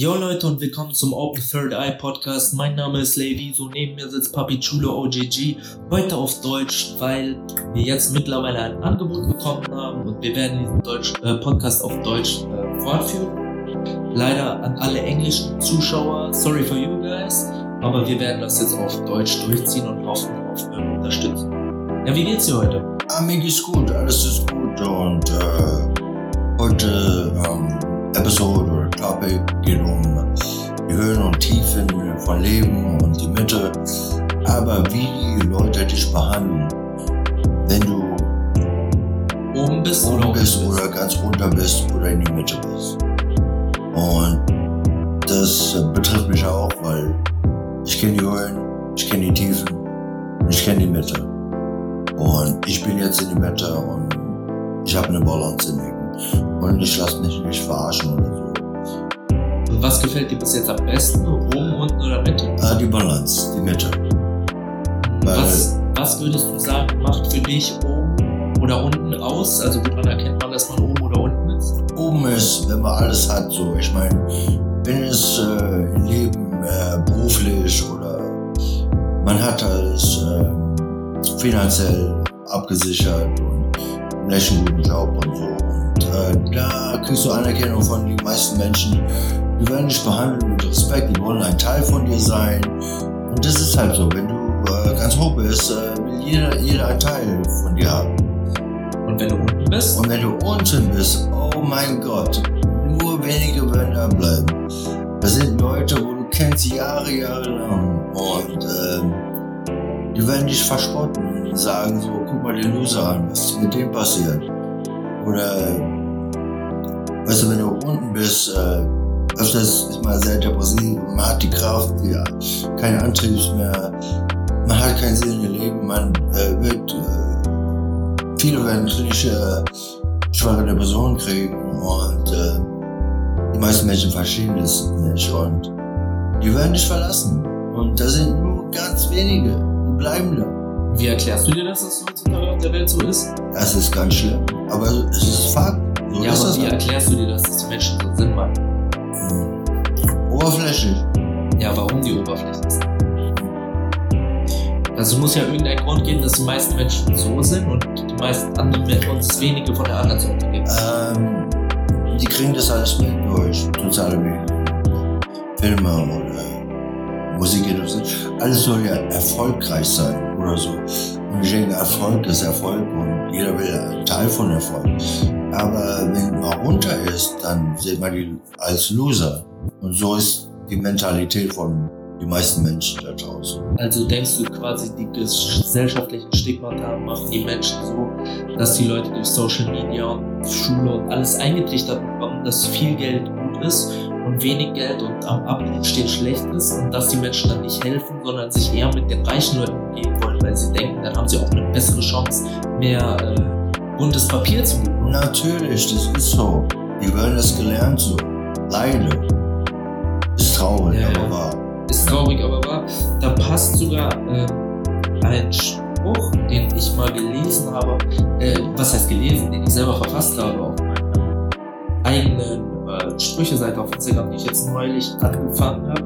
Jo Leute und willkommen zum Open Third Eye Podcast. Mein Name ist Lady, so neben mir sitzt Papi Chulo OGG. Heute auf Deutsch, weil wir jetzt mittlerweile ein Angebot bekommen haben und wir werden diesen Deutsch, äh, Podcast auf Deutsch äh, fortführen. Leider an alle englischen Zuschauer, sorry for you guys, aber wir werden das jetzt auf Deutsch durchziehen und hoffen auf eure Unterstützung. Ja, wie geht's dir heute? Ah, mir geht's gut, alles ist gut und äh, heute ähm, Episode oder Topic geht um die Höhen und Tiefen von Leben und die Mitte, aber wie die Leute dich behandeln, wenn du Oben bist oben oder bist oder ganz runter bist oder in die Mitte bist. Und das betrifft mich auch, weil ich kenne die Höhen, ich kenne die Tiefen und ich kenne die Mitte. Und ich bin jetzt in die Mitte und ich habe eine Balance im Leben. Und ich lasse mich nicht verarschen oder so. Und was gefällt dir bis jetzt am besten? Oben, unten oder Mitte? Ah, die Balance, die Mitte. Was, was würdest du sagen, macht für dich oben oder unten aus? Also woran erkennt man, dass man oben oder unten ist? Oben ist, wenn man alles hat, so. Ich meine, wenn es äh, im Leben äh, beruflich oder man hat alles äh, finanziell abgesichert und vielleicht einen guten Job und so. Äh, da kriegst du Anerkennung von den meisten Menschen. Die werden dich behandeln mit Respekt, die wollen ein Teil von dir sein. Und das ist halt so, wenn du äh, ganz hoch bist, äh, will jeder, jeder ein Teil von dir haben. Und wenn du unten bist? Und wenn du unten bist, oh mein Gott, nur wenige werden da bleiben. Das sind Leute, wo du kennst Jahre, Jahre lang. Und ähm, die werden dich verspotten und sagen so, guck mal den Loser an, was ist mit dem passiert? Oder, weißt du, wenn du unten bist, äh, öfters ist man sehr depressiv, man hat die Kraft, ja, keinen Antrieb mehr, man hat keinen Sinn im Leben, man äh, wird äh, viele werden klinische schwere Depressionen kriegen und äh, die meisten Menschen verstehen das nicht und die werden dich verlassen. Und da sind nur ganz wenige, die bleiben da. Wie erklärst du dir das, dass das heutzutage auf der Welt so ist? Das ist ganz schlimm. Aber es ist Fakt. So ja, aber wie halt. erklärst du dir das, dass die Menschen so sind, Mann? Hm. Oberflächlich. Ja, warum die oberflächlich sind? Also es muss ja irgendeinen Grund geben, dass die meisten Menschen so sind und die meisten anderen uns wenige von der anderen Sorte gibt. Ähm, die kriegen das alles mit durch soziale Medien, Filme oder Musikindustrie. Alles soll ja erfolgreich sein oder so. Und ich denke, Erfolg ist Erfolg und jeder will Teil von Erfolg. Aber wenn man runter ist, dann sieht man die als Loser. Und so ist die Mentalität von den meisten Menschen da draußen. Also denkst du quasi, die gesellschaftlichen Stigmata machen die Menschen so, dass die Leute durch Social Media und Schule und alles eingetrichtert bekommen, dass viel Geld gut ist und wenig Geld und am Abend steht schlecht ist und dass die Menschen dann nicht helfen, sondern sich eher mit den reichen Leuten umgehen wollen, weil sie denken, dann haben sie auch eine bessere Chance, mehr äh, buntes Papier zu. Natürlich, das ist so. Die werden das gelernt so. Leider. Ist traurig, Ja, aber wahr. Ist traurig, aber wahr. Da passt sogar äh, ein Spruch, den ich mal gelesen habe. Äh, was heißt gelesen? Den ich selber verfasst habe auf meiner eigenen äh, Sprüche-Seite auf Instagram, die ich jetzt neulich angefangen habe.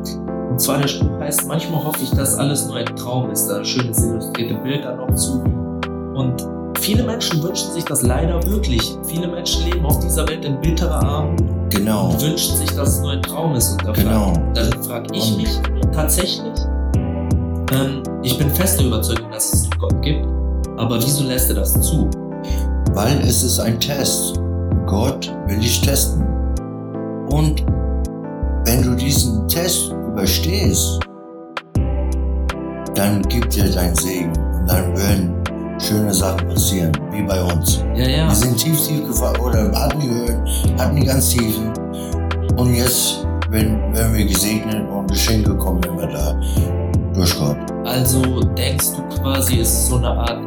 Und zwar der Spruch heißt, manchmal hoffe ich, dass alles nur ein Traum ist. Da ein schönes illustrierte Bild dann noch zu. Und viele Menschen wünschen sich das leider wirklich. Viele Menschen leben auf dieser Welt in bitterer Armut Genau. und wünschen sich, dass es nur ein Traum ist. Und da Genau. dann frage ich mich tatsächlich, ähm, ich bin fest der Überzeugung, dass es einen Gott gibt, aber wieso lässt er das zu? Weil es ist ein Test. Gott will dich testen. Und wenn du diesen Test überstehst, dann gibt dir dein Segen. Und dann werden schöne Sachen passieren, wie bei uns. Ja, ja. Wir sind tief, tief gefallen oder hatten die Höhen, hatten die ganz tiefen. Und jetzt werden, werden wir gesegnet und Geschenke kommen immer da durch Gott. Also denkst du quasi, es ist so eine Art,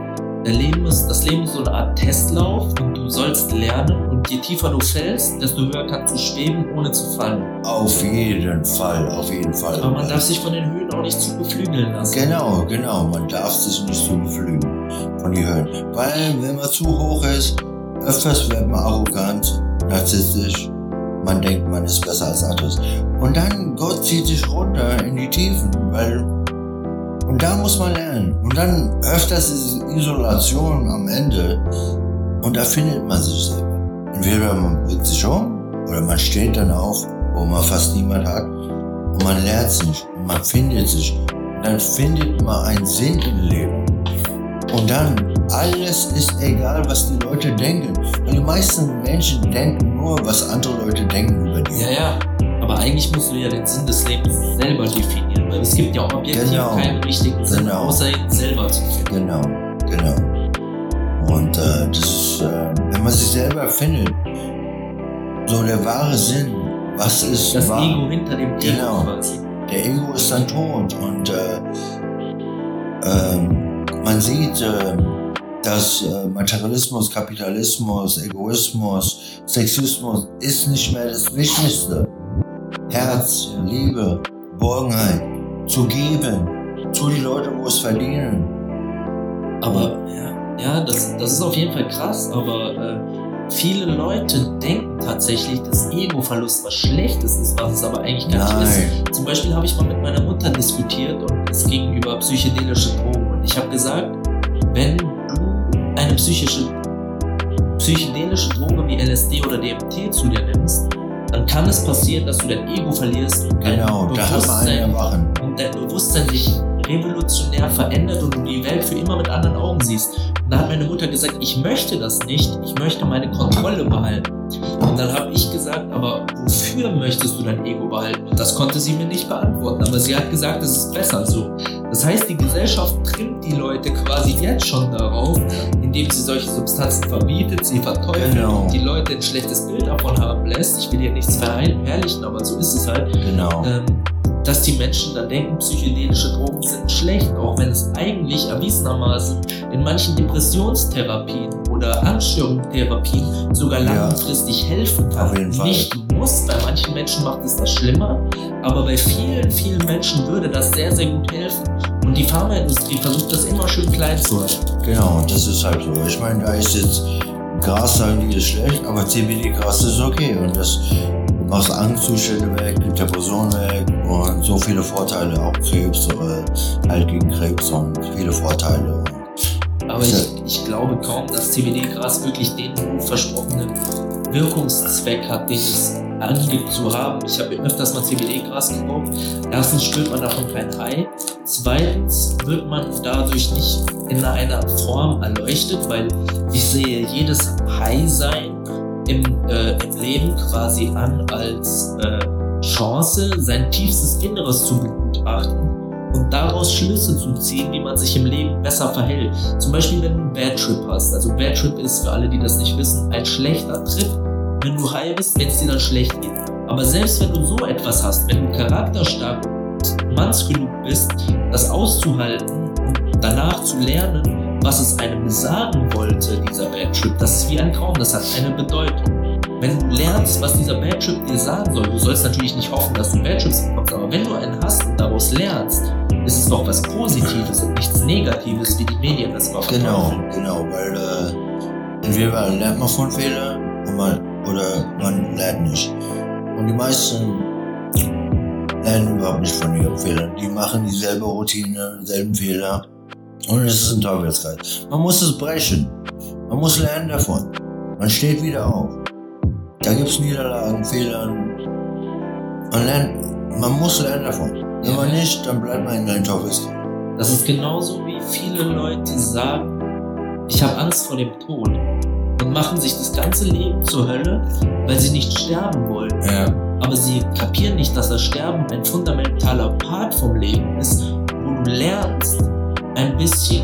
Leben ist, das Leben ist so eine Art Testlauf und du sollst lernen und je tiefer du fällst, desto höher kannst du schweben, ohne zu fallen. Auf jeden Fall, auf jeden Fall. Aber man darf sich von den Höhen auch nicht zu beflügeln lassen. Genau, genau. Man darf sich nicht so beflügeln von die Höhen. Weil wenn man zu hoch ist, öfters wird man arrogant, narzisstisch. man denkt, man ist besser als anderes. Und dann Gott zieht sich runter in die Tiefen, weil und da muss man lernen. Und dann öfters ist Isolation am Ende und da findet man sich selber. Entweder man bringt sich um oder man steht dann auf, wo man fast niemand hat und man lernt sich und man findet sich. Und dann findet man einen Sinn im Leben. Und dann, alles ist egal, was die Leute denken. Weil die meisten Menschen denken nur, was andere Leute denken über die. Ja, ja. Aber eigentlich musst du ja den Sinn des Lebens selber definieren. Weil es gibt ja auch objektiv Genau. keinen richtigen Sinn, Genau. außer ihn selber zu finden. Genau, genau. Und äh, das äh, wenn man sich selber findet, so der wahre Sinn, was ist Das wahr? Ego hinter dem Ego Genau. quasi. Der Ego ist dann tot und äh, ähm, man sieht, äh, dass äh, Materialismus, Kapitalismus, Egoismus, Sexismus ist nicht mehr das Wichtigste. Herz, Liebe, Borgenheit, zu geben, zu die Leute, wo es verdienen. Aber ja, ja das, das ist auf jeden Fall krass, aber äh, viele Leute denken tatsächlich, dass Ego-Verlust was Schlechtes ist, was es aber eigentlich gar nicht ist. Nein, Zum Beispiel habe ich mal mit meiner Mutter diskutiert und es ging über psychedelische Drogen. Ich habe gesagt, wenn du eine psychische, psychedelische Droge wie LSD oder DMT zu dir nimmst, dann kann es passieren, dass du dein Ego verlierst und dein genau, Bewusstsein, und dein Bewusstsein sich revolutionär verändert und du die Welt für immer mit anderen Augen siehst. Und da hat meine Mutter gesagt, ich möchte das nicht, ich möchte meine Kontrolle behalten. Und dann habe ich gesagt, aber wofür möchtest du dein Ego behalten? Und das konnte sie mir nicht beantworten, aber sie hat gesagt, es ist besser so. Das heißt, die Gesellschaft trimmt die Leute quasi jetzt schon darauf, indem sie solche Substanzen verbietet, sie verteufelt Genau. und die Leute ein schlechtes Bild davon haben lässt. Ich will hier nichts verherrlichen, aber so ist es halt Genau. ähm, dass die Menschen dann denken, psychedelische Drogen sind schlecht, auch wenn es eigentlich erwiesenermaßen in manchen Depressionstherapien oder Anstörungstherapien sogar Ja. langfristig helfen kann. Auf jeden Fall. Nicht muss, bei manchen Menschen macht es das schlimmer, aber bei vielen, vielen Menschen würde das sehr, sehr gut helfen. Und die Pharmaindustrie versucht das immer schön klein zu halten. Genau, das ist halt so. Ich meine, da ist jetzt Gras, sagen die, ist schlecht, aber CBD-Gras ist okay. Und das macht Angstzustände weg, Depression weg und so viele Vorteile, auch Krebs, äh, halt gegen Krebs und viele Vorteile. Aber ich, ich glaube kaum, dass CBD-Gras wirklich den versprochenen Wirkungszweck hat, den es angibt zu haben. Ich habe öfters mal CBD-Gras gekauft. Erstens spürt man davon kein High. Zweitens wird man dadurch nicht in einer Form erleuchtet, weil ich sehe jedes High-Sein im, äh, im Leben quasi an als äh, Chance, sein tiefstes Inneres zu begutachten und daraus Schlüsse zu ziehen, wie man sich im Leben besser verhält. Zum Beispiel, wenn du einen Bad Trip hast. Also Bad Trip ist für alle, die das nicht wissen, ein schlechter Trip, wenn du high bist, wenn es dir dann schlecht geht. Aber selbst wenn du so etwas hast, wenn du charakterstark und manns genug bist, das auszuhalten und danach zu lernen, was es einem sagen wollte, dieser Bad Trip, das ist wie ein Traum, das hat eine Bedeutung. Wenn du lernst, was dieser Bad Trip dir sagen soll, du sollst natürlich nicht hoffen, dass du Bad Trips bekommst, aber wenn du einen hast und daraus lernst, ist es doch was Positives und nichts Negatives, wie die Medien das mal Genau, genau, weil äh, entweder lernt man von Fehlern und man, oder man lernt nicht. Und die meisten lernen überhaupt nicht von ihren Fehlern. Die machen dieselbe Routine, dieselben Fehler. Und es ist ein Teufelskreis. Man muss es brechen. Man muss lernen davon. Man steht wieder auf. Da gibt es Niederlagen, Fehlern. Man lernt, man muss lernen davon. Wenn man nicht, dann bleibt man in einem Teufelskreis. Das ist genauso wie viele Leute sagen, ich habe Angst vor dem Tod und machen sich das ganze Leben zur Hölle, weil sie nicht sterben wollen. Ja. Aber sie kapieren nicht, dass das Sterben ein fundamentaler Part vom Leben ist, wo du lernst, ein bisschen,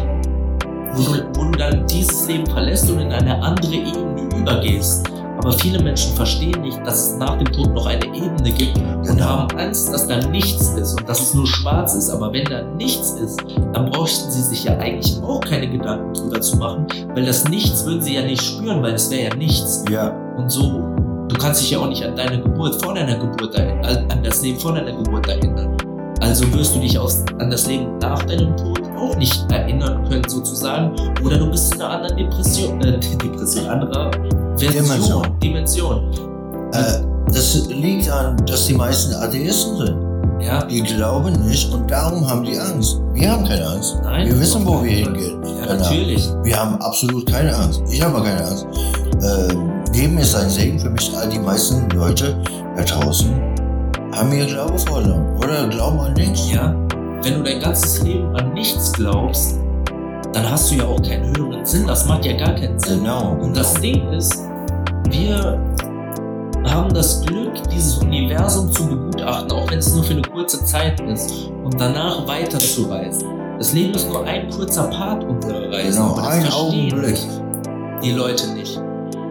wo du, wo du dann dieses Leben verlässt und in eine andere Ebene übergehst. Aber viele Menschen verstehen nicht, dass es nach dem Tod noch eine Ebene gibt und Genau. haben Angst, dass da nichts ist und dass es nur schwarz ist. Aber wenn da nichts ist, dann bräuchten sie sich ja eigentlich auch keine Gedanken drüber zu machen, weil das Nichts würden sie ja nicht spüren, weil es wäre ja nichts. Ja, Und so, du kannst dich ja auch nicht an deine Geburt vor deiner Geburt erinnern, an das Leben vor deiner Geburt erinnern. Also wirst du dich aus, an das Leben nach deinem Tod auch nicht erinnern können, sozusagen. Oder du bist in einer anderen Depression, äh, Depression, anderer Dimension. Dimension. Äh, das liegt daran, dass die meisten Atheisten sind. Ja, Die glauben nicht und darum haben die Angst. Wir haben keine Angst. nein. Wir wissen, wo wir hingehen. Ja, Danach. natürlich. Wir haben absolut keine Angst. Ich habe keine Angst. Ähm, Leben ist ein Segen für mich. All die meisten Leute da draußen haben ihr Glaube verloren oder glauben an nichts. Ja, wenn du dein ganzes Leben an nichts glaubst, dann hast du ja auch keinen höheren Sinn. Das macht ja gar keinen Sinn. Genau. Und das Ding ist, wir haben das Glück, dieses Universum zu begutachten, auch wenn es nur für eine kurze Zeit ist, und danach weiterzureisen. Das Leben ist nur ein kurzer Part unserer Reise. Genau, aber das ein verstehen Augenblick. die Leute nicht.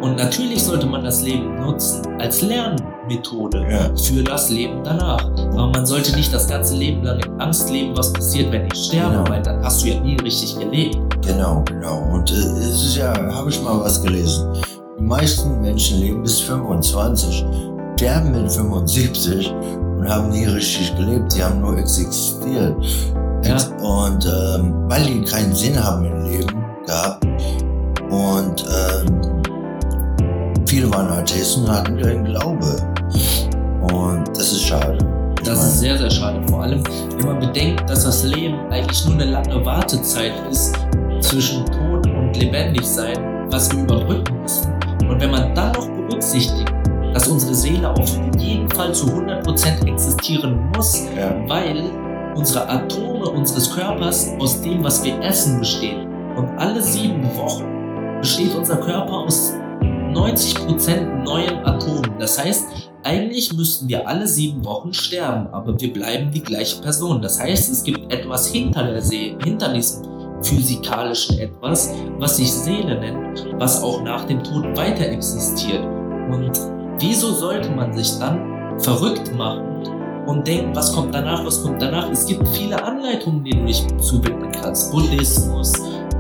Und natürlich sollte man das Leben nutzen als Lernmethode Ja. für das Leben danach. Aber man sollte nicht das ganze Leben lang in Angst leben, was passiert, wenn ich sterbe, Genau. weil dann hast du ja nie richtig gelebt. Genau, genau. Und äh, es ist ja, habe ich mal was gelesen. Die meisten Menschen leben bis 25, sterben mit 75 und haben nie richtig gelebt. Die haben nur existiert. Ja. Und ähm, weil die keinen Sinn haben im Leben gehabt und ähm, viele waren Atheisten und hatten keinen Glaube. Und das ist schade. Das ist sehr, sehr schade. Vor allem, wenn man bedenkt, dass das Leben eigentlich nur eine lange Wartezeit ist zwischen Tod und Lebendigsein, was wir überbrücken müssen. Und wenn man dann noch berücksichtigt, dass unsere Seele auf jeden Fall zu 100% existieren muss, ja, weil unsere Atome unseres Körpers aus dem, was wir essen, bestehen. Und alle sieben Wochen besteht unser Körper aus 90% neuen Atomen. Das heißt, eigentlich müssten wir alle sieben Wochen sterben, aber wir bleiben die gleiche Person. Das heißt, es gibt etwas hinter der Seele, hinter diesem physikalischen etwas, was sich Seele nennt, was auch nach dem Tod weiter existiert. Und wieso sollte man sich dann verrückt machen und denken, was kommt danach, was kommt danach? Es gibt viele Anleitungen, denen du dich zuwenden kannst. Buddhismus,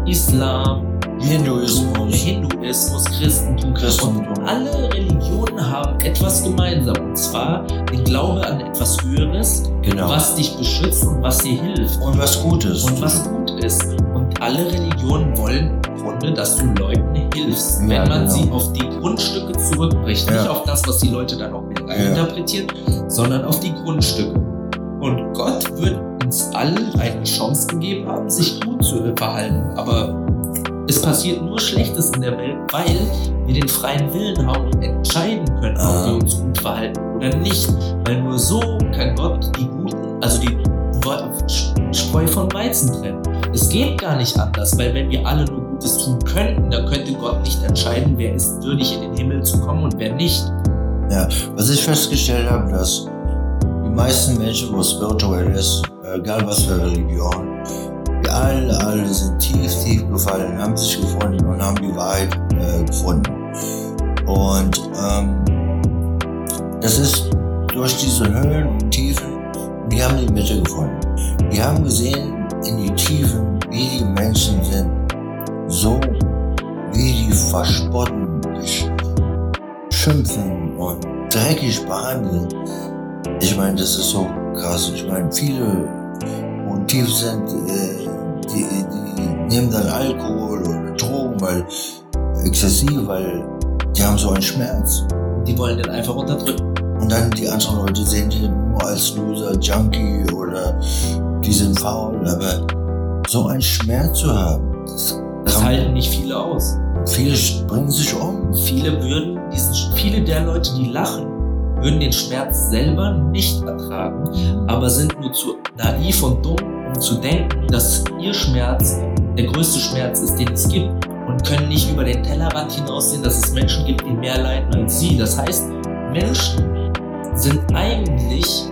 Islam, Hinduismus, Hinduismus, Christentum. Christentum. Und alle Religionen haben etwas gemeinsam. Und zwar den Glaube an etwas Höheres, genau. was dich beschützt und was dir hilft. und was Gutes. Und was gut ist. Alle Religionen wollen im Grunde, dass du Leuten hilfst. Ja, wenn man genau. sie auf die Grundstücke zurückbricht. Ja. Nicht auf das, was die Leute dann noch mehr reininterpretieren, sondern auf die Grundstücke. Und Gott wird uns allen eine Chance gegeben haben, sich gut zu verhalten. Aber es passiert nur Schlechtes in der Welt, weil wir den freien Willen haben und entscheiden können, ob Ah. wir uns gut verhalten oder nicht. Weil nur so kann Gott die Guten, also die Spreu von Weizen trennen. Es geht gar nicht anders, weil wenn wir alle nur Gutes tun könnten, dann könnte Gott nicht entscheiden, wer ist würdig in den Himmel zu kommen und wer nicht. Was ich festgestellt habe, dass die meisten Menschen, wo spirituell ist, egal was für Religion, die alle, alle sind tief, tief gefallen, haben sich gefunden und haben die Wahrheit äh, gefunden. Und ähm, das ist durch diese Höhen und Tiefen, die haben die Mitte gefunden. Die haben gesehen in die Tiefen, wie die Menschen sind, so wie die verspotten, schimpfen und dreckig behandeln. Ich meine, das ist so krass. Ich meine, viele, wo tief sind, äh, die, die nehmen dann Alkohol oder Drogen, weil exzessiv, weil die haben so einen Schmerz. Die wollen den einfach unterdrücken. Und dann die anderen Leute sehen die nur als Loser, Junkie oder die sind faul. Aber so einen Schmerz zu haben, das Das halten nicht viele aus. viele bringen sich um. Viele würden diesen, viele der Leute, die lachen, würden den Schmerz selber nicht ertragen, aber sind nur zu naiv und dumm, um zu denken, dass ihr Schmerz der größte Schmerz ist, den es gibt und können nicht über den Tellerrand hinaussehen, dass es Menschen gibt, die mehr leiden als sie. Das heißt, Menschen sind eigentlich,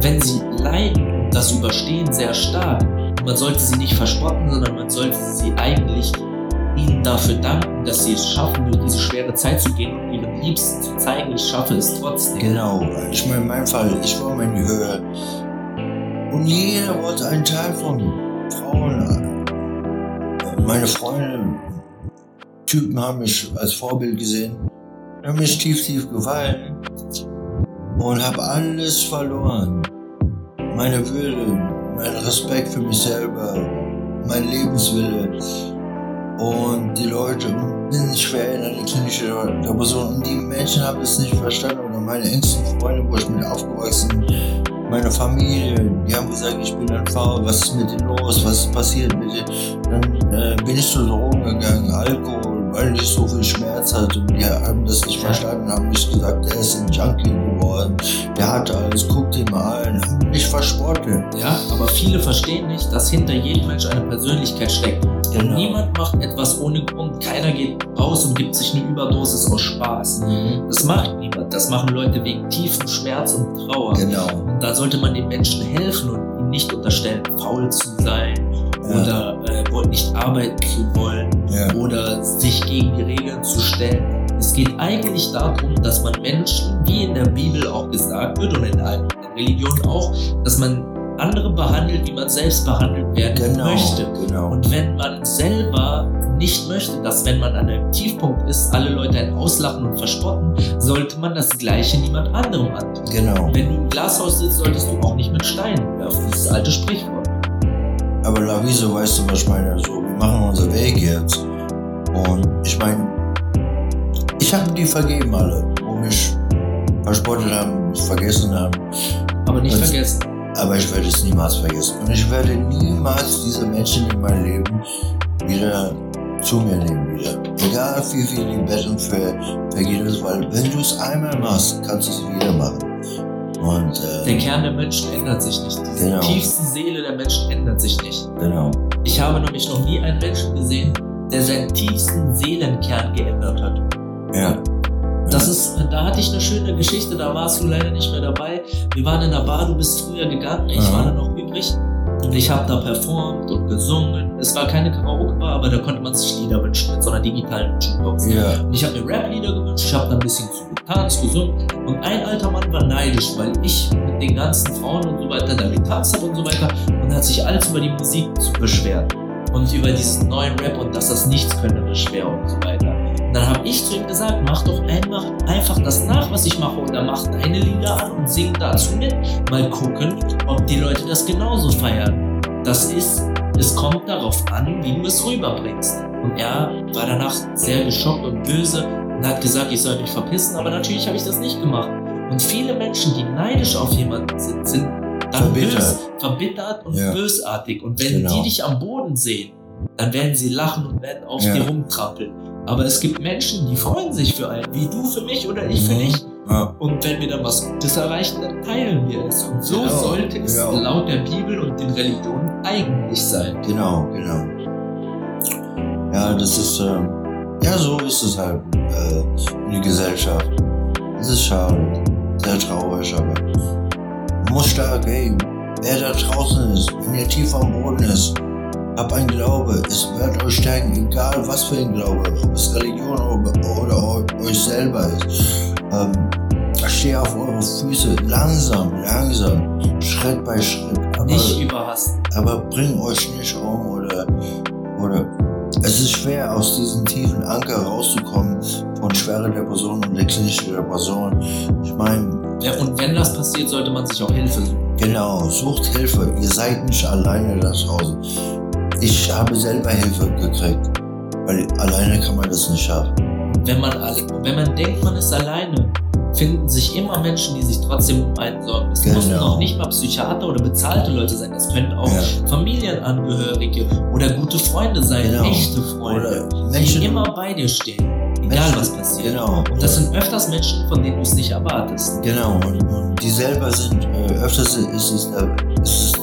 wenn sie leiden das überstehen, sehr stark. Man sollte sie nicht verspotten, sondern man sollte sie eigentlich ihnen dafür danken, dass sie es schaffen, durch diese schwere Zeit zu gehen und ihren Liebsten zu zeigen, ich schaffe es trotzdem. Genau, ich meine, in meinem Fall, ich war mal in die Höhe. Und jeder wollte einen Teil von Frauen. Meine Freunde, Typen haben mich als Vorbild gesehen, haben mich tief, tief gefallen und habe alles verloren. Meine Würde, mein Respekt für mich selber, mein Lebenswille. Und die Leute sind schwer in eine klinische Depression. Und die Menschen haben es nicht verstanden. Oder meine engsten Freunde, wo ich mit aufgewachsen meine Familie, die haben gesagt, ich bin ein Fahrer, was ist mit dir los, was ist passiert mit dir? Dann äh, bin ich zu Drogen gegangen, Alkohol, weil ich so viel Schmerz hatte. Und die haben das nicht verstanden, haben mich gesagt, er ist ein Junkie geworden, der hatte alles, guckt ihn mal an, haben mich verspottet. Ja, aber viele verstehen nicht, dass hinter jedem Mensch eine Persönlichkeit steckt. Genau. Niemand macht etwas ohne Grund. Keiner geht raus und gibt sich eine Überdosis aus Spaß. Mhm. Das macht niemand. Das machen Leute wegen tiefem Schmerz und Trauer. Genau. Und da sollte man den Menschen helfen und ihnen nicht unterstellen, faul zu sein. Oder äh, nicht arbeiten zu wollen oder sich gegen die Regeln zu stellen. Es geht eigentlich darum, dass man Menschen, wie in der Bibel auch gesagt wird und in allen Religionen auch, dass man andere behandelt, wie man selbst behandelt werden Genau. möchte. Genau. Und wenn man selber nicht möchte, dass wenn man an einem Tiefpunkt ist, alle Leute einen auslachen und verspotten, sollte man das Gleiche niemand anderem antun. Genau. Wenn du im Glashaus sitzt, solltest du auch nicht mit Steinen werfen. Das ist das alte Sprichwort. Aber Laviso, weißt du, was ich meine? So, wir machen unser Weg jetzt. Und ich meine, ich habe die vergeben alle, wo mich verspottet haben, vergessen haben. Aber nicht Das- vergessen, Aber ich werde es niemals vergessen. Und ich werde niemals diese Menschen in meinem Leben wieder zu mir nehmen wieder. Egal wie viel die Betten für vergeht es, weil wenn du es einmal machst, kannst du es wieder machen. Und der äh, Kern der Menschen ändert sich nicht. Die Genau. tiefste Seele der Menschen ändert sich nicht. genau. Ich habe nämlich noch nie einen Menschen gesehen, der seinen tiefsten Seelenkern geändert hat. Ja. Das ist, da hatte ich eine schöne Geschichte, da warst du leider nicht mehr dabei. Wir waren in der Bar, du bist früher gegangen, ich Aha. war da noch übrig. Und ich habe da performt und gesungen. Es war keine Karaoke-Bar, aber da konnte man sich Lieder wünschen mit so einer digitalen Jukebox. Ja. Und ich habe mir Rap-Lieder gewünscht, ich habe da ein bisschen zu getanzt, gesungen. Und ein alter Mann war neidisch, weil ich mit den ganzen Frauen und so weiter da getanzt habe und so weiter. Und hat sich alles über die Musik beschwert. Und über diesen neuen Rap und dass das nichts könnte beschweren und so weiter. Und dann habe ich zu ihm gesagt, mach doch einfach, einfach das nach, was ich mache. Oder mach deine Lieder an und sing dazu mit. Mal gucken, ob die Leute das genauso feiern. Das ist, es kommt darauf an, wie du es rüberbringst. Und er war danach sehr geschockt und böse und hat gesagt, ich soll mich verpissen, aber natürlich habe ich das nicht gemacht. Und viele Menschen, die neidisch auf jemanden sind, sind dann Verbittert. bös, verbittert und Ja. bösartig. Und wenn Genau. die dich am Boden sehen, dann werden sie lachen und werden auf Ja. dir rumtrampeln. Aber es gibt Menschen, die freuen sich für einen, wie du für mich oder ich für Mhm. dich. Ja. Und wenn wir dann was Gutes erreichen, dann teilen wir es. Und so Genau, sollte es genau. laut der Bibel und den Religionen eigentlich sein. Genau, genau. Ja, das ist, ähm, ja, so ist es halt äh, in der Gesellschaft. Es ist schade, sehr traurig, aber man muss stark, ey, wer da draußen ist, wenn ihr tief am Boden ist, habt ein Glaube, es wird euch stärken, egal was für ein Glaube, ob es Religion oder, oder eu- euch selber ist. Ähm, steh auf eure Füße, langsam, langsam, Schritt bei Schritt. Aber, Nicht überhasten. aber bring euch nicht um oder, oder es ist schwer aus diesem tiefen Anker rauszukommen von schwerer Depression und der klinischen Depression. Ich meine, Ja, und wenn das passiert, sollte man sich auch Hilfe suchen. genau, sucht Hilfe. Ihr seid nicht alleine da draußen. Ich habe selber Hilfe gekriegt, weil alleine kann man das nicht schaffen. Wenn man, alle, wenn man denkt, man ist alleine, finden sich immer Menschen, die sich trotzdem um einen sorgen. Es Genau. müssen auch nicht mal Psychiater oder bezahlte Leute sein. Das können auch Ja. Familienangehörige oder gute Freunde sein, Genau. echte Freunde, Oder die Menschen, immer bei dir stehen, egal Menschen- was passiert. Genau. Und das sind öfters Menschen, von denen du es nicht erwartest. Genau, und, und die selber sind, äh, öfters ist es, der,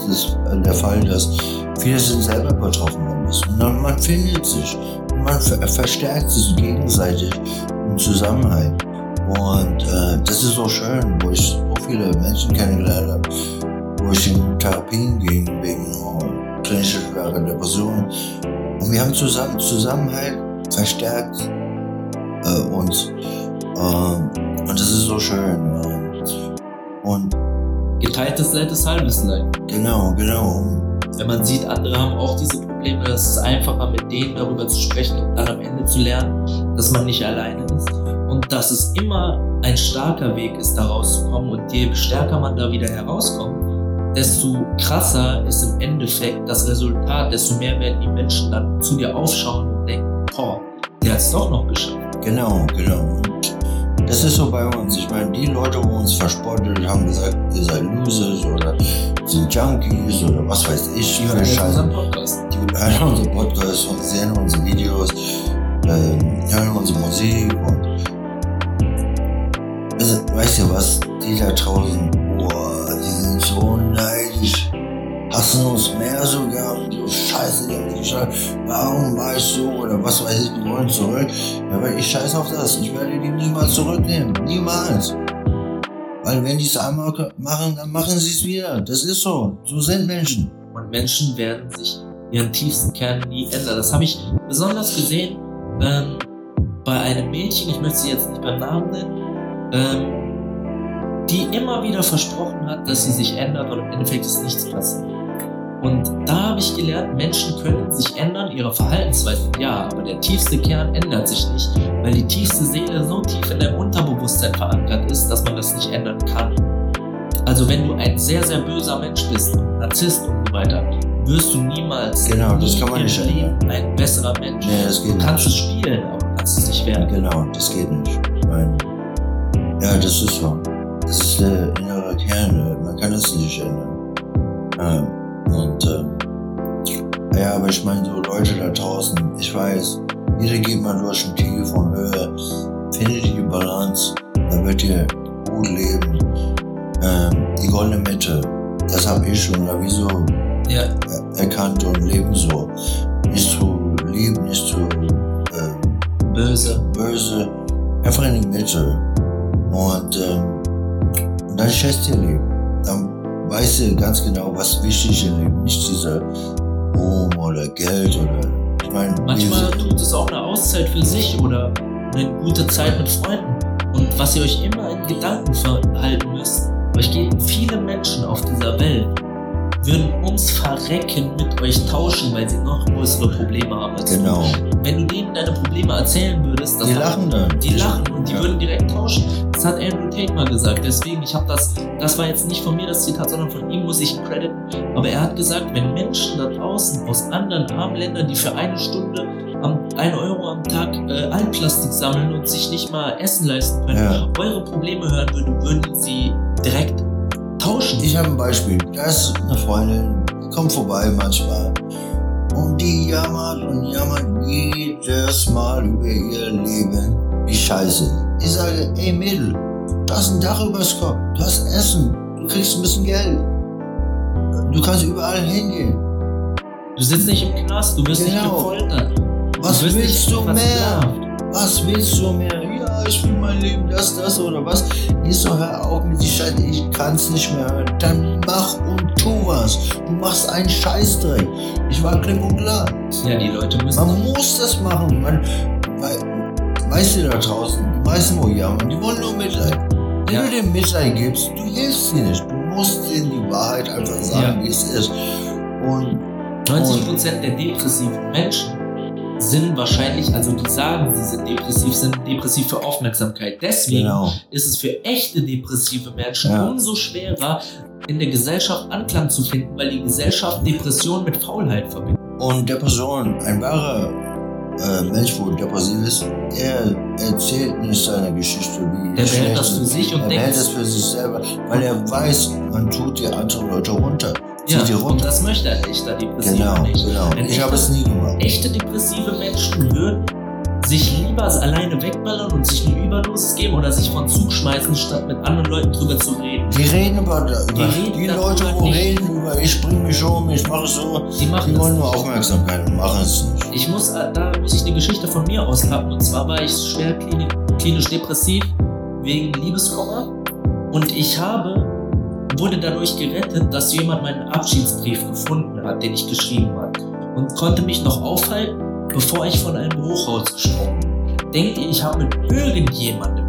das, äh, der Fall, dass viele sind selber betroffen. Und man findet sich, man ver verstärkt sich gegenseitig im Zusammenhalt. Und äh, das ist so schön, wo ich so viele Menschen kennengelernt habe, wo ich in Therapien ging wegen äh, klinischer schwerer Depression. Und wir haben zusammen Zusammenhalt verstärkt äh, uns. Äh, und das ist so schön. Und Geteiltes Leid ist halbes Leid. genau, genau. Wenn man sieht, andere haben auch diese Probleme, dann ist es einfacher, mit denen darüber zu sprechen und dann am Ende zu lernen, dass man nicht alleine ist. Und dass es immer ein starker Weg ist, da rauszukommen. Und je stärker man da wieder herauskommt, desto krasser ist im Endeffekt das Resultat, desto mehr werden die Menschen dann zu dir aufschauen und denken, boah, der hat es doch noch geschafft. Genau, genau. Das ist so bei uns. Ich meine, die Leute, die uns verspottet haben, gesagt, ihr seid Losers oder sind Junkies oder was weiß ich. Die hören unseren Podcast. Die hören unseren Podcast und sehen unsere Videos, äh, hören unsere Musik und also, weißt du was, die da draußen, boah, die sind so neidisch uns mehr sogar so scheiße, die haben sich gesagt, warum war ich so oder was weiß ich, die wollen zurück. Aber ich scheiß auf das, ich werde die niemals zurücknehmen, niemals. Weil wenn die es einmal machen, dann machen sie es wieder. Das ist so. So sind Menschen. Und Menschen werden sich ihren tiefsten Kern nie ändern. Das habe ich besonders gesehen ähm, bei einem Mädchen, ich möchte sie jetzt nicht beim Namen nennen, ähm, die immer wieder versprochen hat, dass sie sich ändert und im Endeffekt ist nichts passiert. Und da habe ich gelernt, Menschen können sich ändern, ihre Verhaltensweisen ja, aber der tiefste Kern ändert sich nicht, weil die tiefste Seele so tief in deinem Unterbewusstsein verankert ist, dass man das nicht ändern kann. Also wenn du ein sehr, sehr böser Mensch bist, Narzisst und so weiter, wirst du niemals genau, das kann man nicht Leben ein besserer Mensch. Nee, das geht du kannst nicht. es spielen, aber du kannst es nicht werden. Genau, das geht nicht. Ich meine, ja, das ist so. Das ist der innere Kern. Man kann es nicht ändern. Ähm, und ähm, ja, aber ich meine, so Leute da draußen, ich weiß, jeder geht mal durch ein Tief und Höhe, findet die Balance, dann wird ihr gut leben. Ähm, die goldene Mitte, das habe ich schon sowieso Ja, er erkannt und leben so. Nicht zu lieb, nicht zu ähm, böse. böse, einfach in die Mitte. Und, ähm, und dann schätzt ihr Leben. Weißt du ganz genau, was wichtig im Leben Nicht dieser Ruhm oder Geld oder. Ich meine, Manchmal tut es auch eine Auszeit für sich oder eine gute Zeit mit Freunden. Und was ihr euch immer in Gedanken verhalten müsst, euch gehen viele Menschen auf dieser Welt, würden ums Verrecken mit euch tauschen, weil sie noch größere Probleme haben als. Genau. Wenn du denen deine Probleme erzählen würdest, Die lachen dann. die lachen und die Ja. würden direkt tauschen. Das hat Andrew Tate mal gesagt. Deswegen, ich habe das, das war jetzt nicht von mir das Zitat, sondern von ihm muss ich ihn crediten. Aber er hat gesagt, wenn Menschen da draußen aus anderen armen Ländern, die für eine Stunde am 1 Euro am Tag äh, Altplastik sammeln und sich nicht mal Essen leisten können, Ja. eure Probleme hören würden, würden sie direkt tauschen. Ich habe ein Beispiel. Da ist eine Freundin, die kommt vorbei manchmal. Und die jammert und jammert jedes Mal über ihr Leben. Wie scheiße. Ich sage, ey Mädel, du hast ein Dach übers Kopf, du hast Essen, du kriegst ein bisschen Geld. Du kannst überall hingehen. du sitzt nicht im Knast, du wirst nicht Genau. gefoltert. Was du wirst willst nicht du mehr? Was willst du mehr? Ja, ich will mein Leben, das, das oder was. Ich so, hör auf mit die Scheiße, ich kann's nicht mehr hören. Dann mach und tu was. Du machst einen Scheißdreck. Ich war klipp und klar. Ja, die Leute müssen. Man muss das machen. Man, wei- weißt du da draußen, die meisten, wo jammern, die wollen nur Mitleid. Wenn Ja. du dem Mitleid gibst, du hilfst sie nicht. Du musst ihnen die Wahrheit einfach sagen, Ja. wie es ist. Und 90% der depressiven Menschen sind wahrscheinlich, also die sagen, sie sind depressiv, sind depressiv für Aufmerksamkeit. Deswegen genau. ist es für echte depressive Menschen Ja. umso schwerer, in der Gesellschaft Anklang zu finden, weil die Gesellschaft Depression mit Faulheit verbindet. Und Depression, ein wahrer äh, Mensch, wo depressiv ist, der erzählt nicht seine Geschichte, wie Der behält das es für sich und er denkt, behält das für sich selber, weil er weiß, man tut die anderen Leute runter. Ja, die und das möchte ein echter Depressiver Genau, nicht. genau. Ein Ich habe es nie gemacht. Echte depressive Menschen würden sich lieber alleine wegballern und sich eine Überdosis geben oder sich von Zug schmeißen, statt mit anderen Leuten drüber zu reden. Die reden über, über die, reden Leute, darüber wo nicht. reden über, ich bring mich um, ich mache so. Die machen Die wollen nur. Aufmerksamkeit und machen es nicht. Ich muss, äh, da muss ich eine Geschichte von mir auspacken. Und zwar war ich schwer klini- klinisch depressiv wegen Liebeskummer. Und ich habe, wurde dadurch gerettet, dass jemand meinen Abschiedsbrief gefunden hat, den ich geschrieben habe. Und konnte mich noch aufhalten, bevor ich von einem Hochhaus gesprungen. Denkt ihr, ich habe mit irgendjemandem,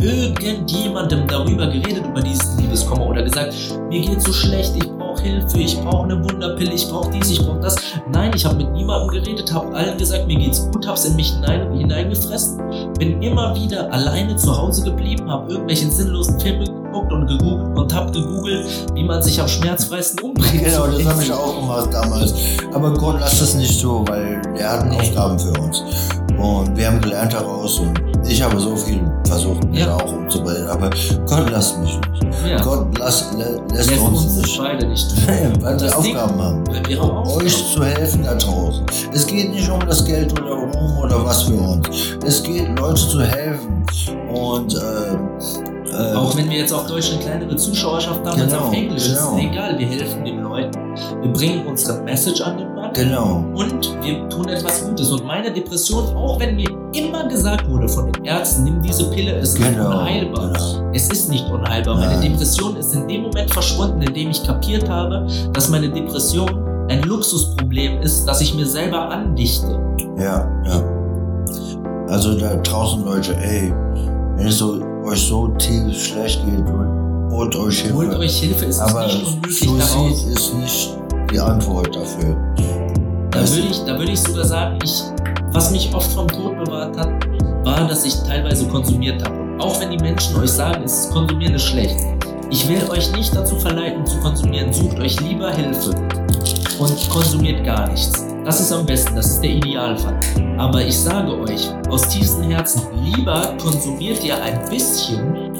irgendjemandem darüber geredet, über diesen Liebeskummer oder gesagt, mir geht so schlecht, ich brauche Hilfe, ich brauche eine Wunderpille, ich brauche dies, ich brauche das. Nein, ich habe mit niemandem geredet, habe allen gesagt, mir geht's gut, habe es in mich hinein, hineingefressen, bin immer wieder alleine zu Hause geblieben, habe irgendwelche sinnlosen Filme geguckt und gegoogelt und habe gegoogelt, wie man sich am schmerzfreisten umbringt. Genau, das habe ich auch gemacht damals. Aber Gott, lass das nicht so, weil er hat. Aufgaben für uns. Und wir haben gelernt daraus und ich habe so viel versucht, mich Ja. auch umzubringen. Aber Gott lässt mich nicht. Ja. Gott lässt, lä lässt Lässt uns uns nicht. beide nicht. Weil wir Aufgaben haben. Weil wir haben Aufgaben. Euch zu helfen da draußen. Es geht nicht um das Geld oder Ruhm oder was für uns. Es geht, Leute zu helfen. Und äh, äh, Auch wenn wir jetzt auf Deutsch eine kleinere Zuschauerschaft haben als Genau, auf Englisch, genau. ist egal. Wir helfen den Leuten. Wir bringen unsere Message an den Mann. genau. Und wir tun etwas Gutes. Und meine Depression, auch wenn mir immer gesagt wurde von den Ärzten, nimm diese Pille, es ist Genau. unheilbar. genau. Es ist nicht unheilbar. Meine Nein. Depression ist in dem Moment verschwunden, in dem ich kapiert habe, dass meine Depression ein Luxusproblem ist, das ich mir selber andichte. Ja, ja. Also da draußen Leute, ey, wenn es so, euch so tief schlecht geht, holt euch Hilfe. Holt euch Hilfe, es ist Aber nicht unmöglich daraus. Suizid ist nicht die Antwort dafür. Da würde ich, da ich sogar sagen, ich, was mich oft vom Tod bewahrt hat, war, dass ich teilweise konsumiert habe. Auch wenn die Menschen euch sagen, es ist Konsumieren ist schlecht, ich will euch nicht dazu verleiten zu konsumieren. Sucht euch lieber Hilfe und konsumiert gar nichts. Das ist am besten, das ist der Idealfall. Aber ich sage euch aus tiefstem Herzen, lieber konsumiert ihr ein bisschen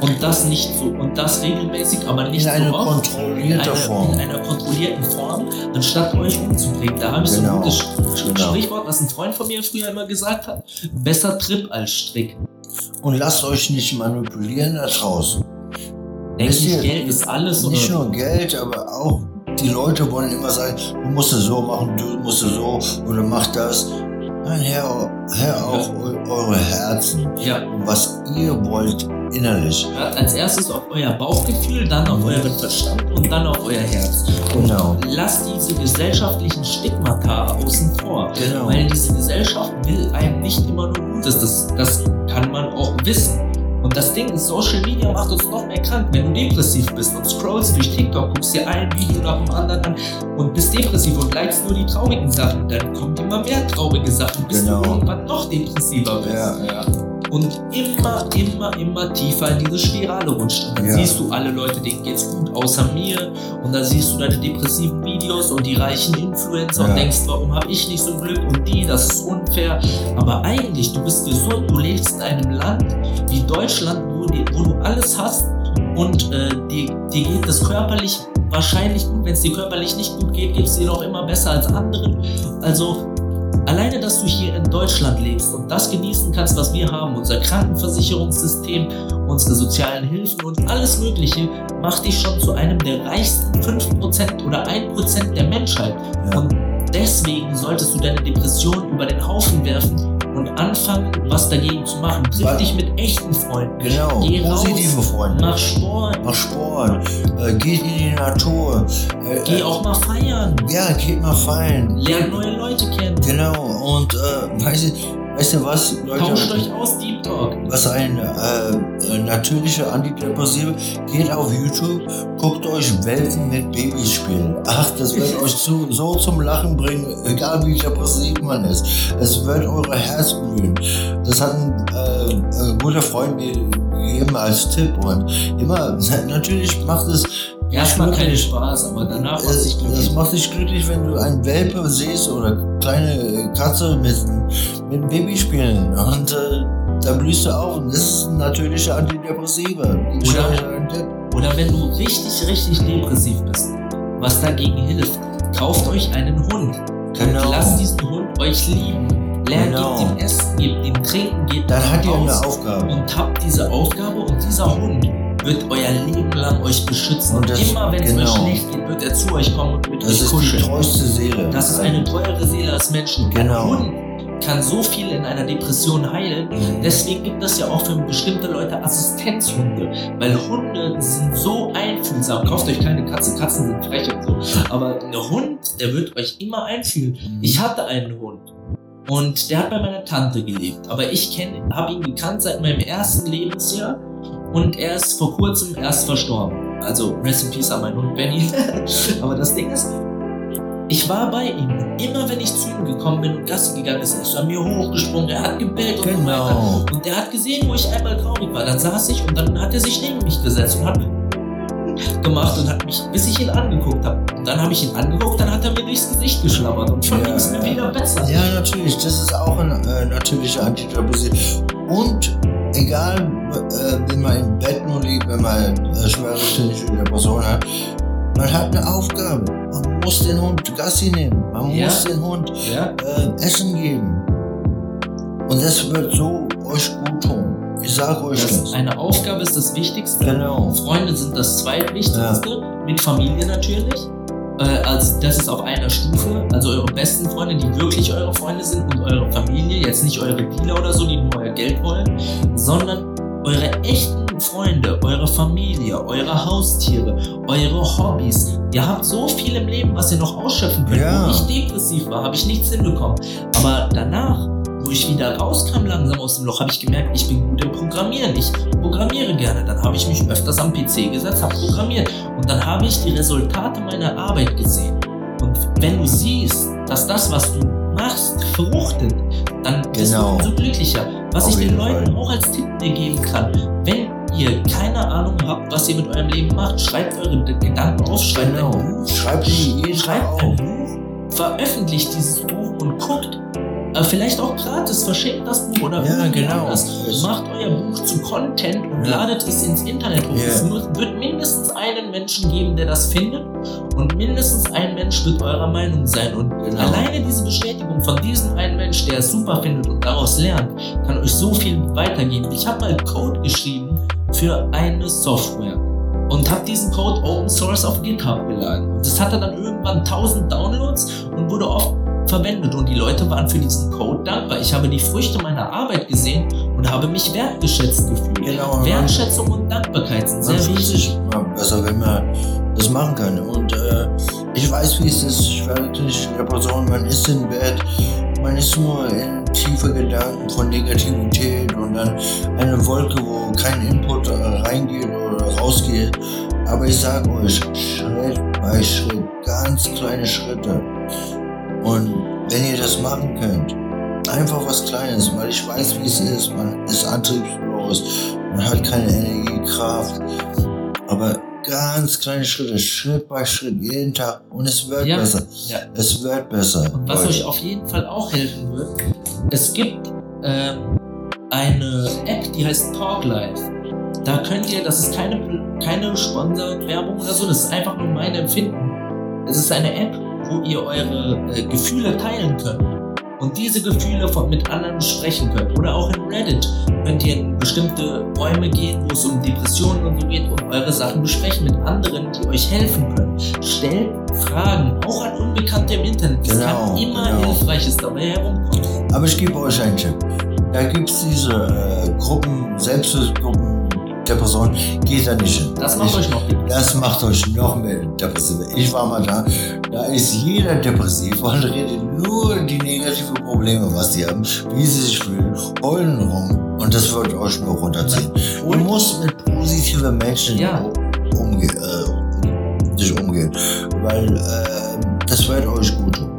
und das nicht so und das regelmäßig, aber nicht in einer so oft in kontrollierten einer, Form. in einer kontrollierten Form, anstatt euch umzubringen. Da habe ich so Genau, ein gutes Sch- genau. Sprichwort, was ein Freund von mir früher immer gesagt hat: besser Trip als Strick. Und lasst euch nicht manipulieren da draußen. Ihr, ich, Geld ist alles oder Nicht nur Geld, aber auch die Leute wollen immer sagen, du musst es so machen, du musst es so oder mach das. Nein, hör, hör auf eu- eure Herzen, ja, was ihr wollt innerlich. als erstes auf euer Bauchgefühl, dann auf euren Verstand und dann auf euer Herz. Und Genau. lasst diese gesellschaftlichen Stigmata außen vor. Genau. Weil diese Gesellschaft will einem nicht immer nur Gutes. Das, das kann man auch wissen. Und das Ding ist, Social Media macht uns noch mehr krank. Wenn du depressiv bist und scrollst durch TikTok, guckst dir ein Video nach dem anderen an und bist depressiv und likest nur die traurigen Sachen, dann kommen immer mehr traurige Sachen, bis Genau. du irgendwann noch depressiver bist. Ja, ja. Und immer, immer, immer tiefer in diese Spirale rutscht. Und dann Ja. siehst du alle Leute, denen geht's gut, außer mir. Und dann siehst du deine depressiven Videos und die reichen Influencer Ja. und denkst, warum habe ich nicht so Glück und die, das ist unfair. Aber eigentlich, du bist gesund, du lebst in einem Land wie Deutschland, wo, wo du alles hast und äh, dir, dir geht es körperlich wahrscheinlich gut. Wenn es dir körperlich nicht gut geht, geht es dir noch immer besser als anderen. Also Alleine, dass du hier in Deutschland lebst und das genießen kannst, was wir haben, unser Krankenversicherungssystem, unsere sozialen Hilfen und alles Mögliche, macht dich schon zu einem der reichsten 5% oder 1% der Menschheit. Und deswegen solltest du deine Depression über den Haufen werfen und anfangen, was dagegen zu machen. Triff dich mit echten Freunden. Genau. Geh Positive raus, Freunde. Mach Sport, Mach Sport. Äh, geht in die Natur. Äh, geh auch mal feiern, Ja, geht mal fein. lern neue Leute kennen, Genau. Und äh, weißt, du, weißt du was, Leute? tauscht euch aus, Deep Talk. was ein äh, äh, natürlicher Antidepressive, geht auf YouTube, guckt euch Welpen mit Babys spielen. Ach, das wird euch zu, so zum Lachen bringen, egal wie depressiv man ist. Es wird eure Herz blühen. Das hat ein äh, äh, guter Freund mir gegeben als Tipp und immer, natürlich macht es Erstmal keinen. Spaß, aber danach macht Es, sich das glücklich. macht dich glücklich, wenn du einen Welpe siehst oder kleine Katze mit, mit einem Baby spielen. Und äh, da blühst du auf. Und das ist ein natürlicher ich Oder-. Oder wenn du richtig, richtig depressiv bist, was dagegen hilft, kauft euch einen Hund. Genau. Lasst diesen Hund euch lieben. Lernt, Genau. gebt ihm Essen, gebt ihm Trinken, gebt Dann hat ihr eine Aufgabe. und habt diese Aufgabe und dieser Hund wird euer Leben lang euch beschützen. Und das- immer wenn es genau. euch schlecht geht, wird er zu euch kommen und mit Das euch ist die kuscheln. treueste Seele. Das ist eine teure Seele als Menschen. Genau. Ein Hund kann so viel in einer Depression heilen. Mhm. Deswegen gibt es ja auch für bestimmte Leute Assistenzhunde, weil Hunde sind so einfühlsam. Kauft euch keine Katze, Katzen sind frech und so. Aber ein Hund, der wird euch immer einfühlen. Ich hatte einen Hund und der hat bei meiner Tante gelebt. Aber ich habe ihn gekannt seit meinem ersten Lebensjahr und er ist vor kurzem erst verstorben. Also Rest in Peace an meinen Hund Benny. Aber das Ding ist, ich war bei ihm. Immer wenn ich zu ihm gekommen bin und Gassi gegangen ist, ist er mir hochgesprungen, er hat gebellt und so weiter. Genau. Und der hat gesehen, wo ich einmal traurig war. Dann saß ich und dann hat er sich neben mich gesetzt und hat gemacht und hat mich, bis ich ihn angeguckt habe. Und dann habe ich ihn angeguckt, dann hat er mir durchs Gesicht geschlabbert und schon Ja, ging es mir ja. wieder besser. Ja, natürlich, das ist auch ein äh, natürlicher Antidepressiv. Und egal, äh, wie man im Bett nur liegt, wenn man äh, schwere klinische Depression hat, man hat eine Aufgabe. Man muss den Hund Gassi nehmen. Man Ja. muss den Hund Ja? äh, Essen geben. Und das wird so euch gut tun. Ich sage euch Das, das. eine Aufgabe ist das Wichtigste. Genau. Freunde sind das zweitwichtigste, mit Familie natürlich. Äh, also das ist auf einer Stufe. Also eure besten Freunde, die wirklich eure Freunde sind und eure Familie, jetzt nicht eure Dealer oder so, die nur euer Geld wollen, sondern eure echten Freunde, eure Familie, eure Haustiere, eure Hobbys. Ihr habt so viel im Leben, was ihr noch ausschöpfen könnt. Ja. Wo ich depressiv war, habe ich nichts hinbekommen. Aber danach, wo ich wieder rauskam langsam aus dem Loch, habe ich gemerkt, ich bin gut im Programmieren. Ich programmiere gerne. Dann habe ich mich öfters am PC gesetzt, habe programmiert. Und dann habe ich die Resultate meiner Arbeit gesehen. Und wenn du siehst, dass das, was du machst, fruchtet, dann bist Genau. du umso glücklicher. Was Auf ich den Leuten Fall. auch als Tipp dir geben kann, wenn ihr keine Ahnung habt, was ihr mit eurem Leben macht, schreibt eure Gedanken auf, schreibt Genau. ein Buch, Schreibt Tag schreibt ein Buch, veröffentlicht dieses Buch und guckt, äh, vielleicht auch gratis, verschenkt das Buch oder Ja, genau. anders. Es- Macht euer Buch zu Content und Ja. ladet es ins Internet hoch. Ja. Es wird mindestens einen Menschen geben, der das findet und mindestens ein Mensch wird eurer Meinung sein. Und Genau. alleine diese Bestätigung von diesem einen Mensch, der es super findet und daraus lernt, kann euch so viel weitergeben. Ich habe mal Code geschrieben für eine Software und habe diesen Code Open Source auf GitHub geladen. Und das hatte dann irgendwann 1000 Downloads und wurde oft verwendet und die Leute waren für diesen Code dankbar. Ich habe die Früchte meiner Arbeit gesehen und habe mich wertgeschätzt gefühlt. Genau. Wertschätzung und Dankbarkeit sind sehr wichtig. besser, wenn man das machen kann. Und äh, ich weiß, wie es ist. Schwere klinische Depression, man ist im Bett, man ist nur in tiefe Gedanken von Negativität und dann eine Wolke, wo kein Input äh, reingeht oder rausgeht. Aber ich sage euch, Schritt bei Schritt, ganz kleine Schritte. Und wenn ihr das machen könnt, einfach was Kleines, weil ich weiß, wie es ist. Man ist antriebslos, man hat keine Energie, Kraft. Aber ganz kleine Schritte, Schritt bei Schritt, jeden Tag. Und es wird Ja, besser. ja. Es wird besser. Und was Leute. euch auf jeden Fall auch helfen wird, es gibt ähm, eine App, die heißt Talk Live. Da könnt ihr, das ist keine, keine Sponsored-Werbung oder so, das ist einfach nur mein Empfinden. Es ist eine App, wo ihr eure äh, Gefühle teilen könnt und diese Gefühle von, mit anderen besprechen könnt. Oder auch in Reddit könnt ihr in bestimmte Räume gehen, wo es um Depressionen und so geht und eure Sachen besprechen mit anderen, die euch helfen können. Stellt Fragen, auch an Unbekannte im Internet. Es kann Genau, immer genau. Hilfreiches dabei herumkommen. Aber ich gebe euch einen Tipp. Da gibt es diese äh, Gruppen, Selbsthilfegruppen, Depressionen. Geht da nicht hin. Das macht ich, euch noch depressiv. Das macht euch noch mehr depressiv. Ich war mal da, da ist jeder depressiv und redet nur die negativen Probleme, was die haben, wie sie sich fühlen, heulen rum und das wird euch nur runterziehen. Du musst mit positiven Menschen Ja. umge äh, dich umgehen, weil äh, das wird euch gut tun.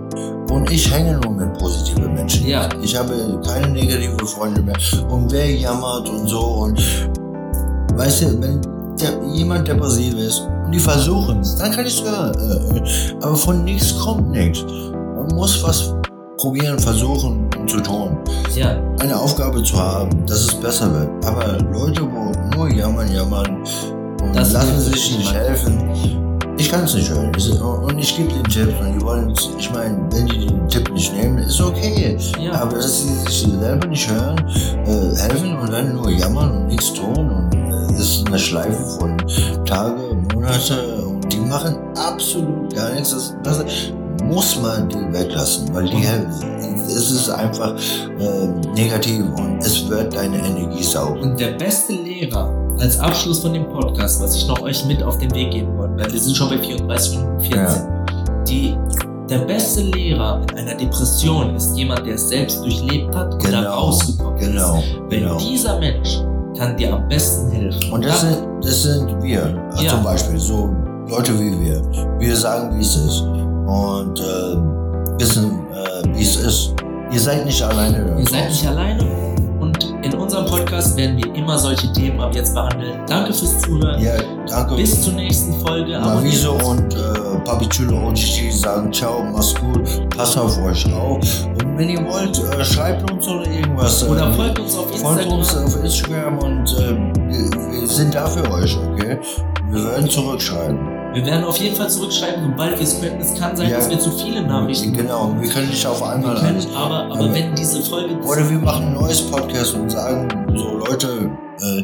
Und ich hänge nur mit positiven Menschen. Ja. Ich habe keine negativen Freunde mehr. Und wer jammert und so und weißt du, wenn der, jemand depressiv ist und die versuchen es, dann kann ich sogar, äh, aber von nichts kommt nichts. Man muss was probieren, versuchen und zu tun. ja, Eine Aufgabe zu haben, dass es besser wird. Aber Leute, wo nur jammern, jammern und Das lassen sich nicht helfen, ich kann es nicht hören. Und ich gebe den Tipps und die wollen, ich meine, wenn die den Tipp nicht nehmen, ist okay. ja. Aber dass sie sich selber nicht hören, äh, helfen und dann nur jammern und nichts tun und ist eine Schleife von Tage, Monate und die machen absolut gar nichts. Das, das muss man die weglassen, weil die es ist einfach äh, negativ und es wird deine Energie saugen. Und der beste Lehrer als Abschluss von dem Podcast, was ich noch euch mit auf den Weg geben wollte, weil wir sind schon bei 34 Minuten 14. Die, der beste Lehrer in einer Depression ist jemand, der es selbst durchlebt hat und da Genau, rausgekommen Genau, ist. Wenn genau. dieser Mensch kann dir am besten helfen. Und das Dann- sind, das sind wir, äh, Ja. zum Beispiel, so Leute wie wir. Wir sagen, wie es ist und äh, wissen, äh, wie es ist. Ihr seid nicht alleine. Ihr seid nicht alleine und In unserem Podcast werden wir immer solche Themen ab jetzt behandeln. Danke fürs Zuhören. Ja, danke. Bis zur nächsten Folge. Naviso und äh, Papi Chulo OGG sagen ciao, mach's gut, passt auf euch auf. Wenn ihr wollt, äh, schreibt uns oder irgendwas. Oder äh, folgt uns auf folgt Instagram. uns auf Instagram und äh, wir, wir sind da für euch, okay? Wir werden zurückschreiben. Wir werden auf jeden Fall zurückschreiben, sobald wir es können. Es kann sein, Ja. dass wir zu viele Nachrichten Genau, wir können nicht auf Wir einmal können, aber, aber Aber- wenn diese Folge. Oder wir machen ein neues Podcast und sagen so Leute, äh,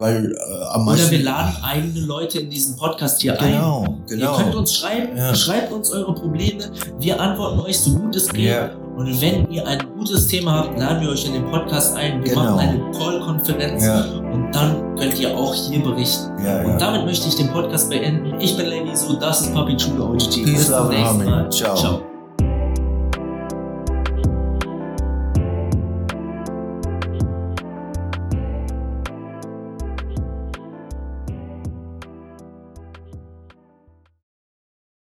weil äh, am meisten. Oder wir laden eigene Leute in diesen Podcast hier ein. Genau, genau. Ihr könnt uns schreiben, Ja. schreibt uns eure Probleme. Wir antworten euch so gut es geht. Ja. Und wenn ihr ein gutes Thema habt, laden wir euch in den Podcast ein. Wir Genau. machen eine Call-Konferenz Ja, und dann könnt ihr auch hier berichten. ja, ja. Und damit möchte ich den Podcast beenden. Ich bin Lady So, das ist Papi Chulo. Peace, Bis zum nächsten. Mal. Ciao. Ciao.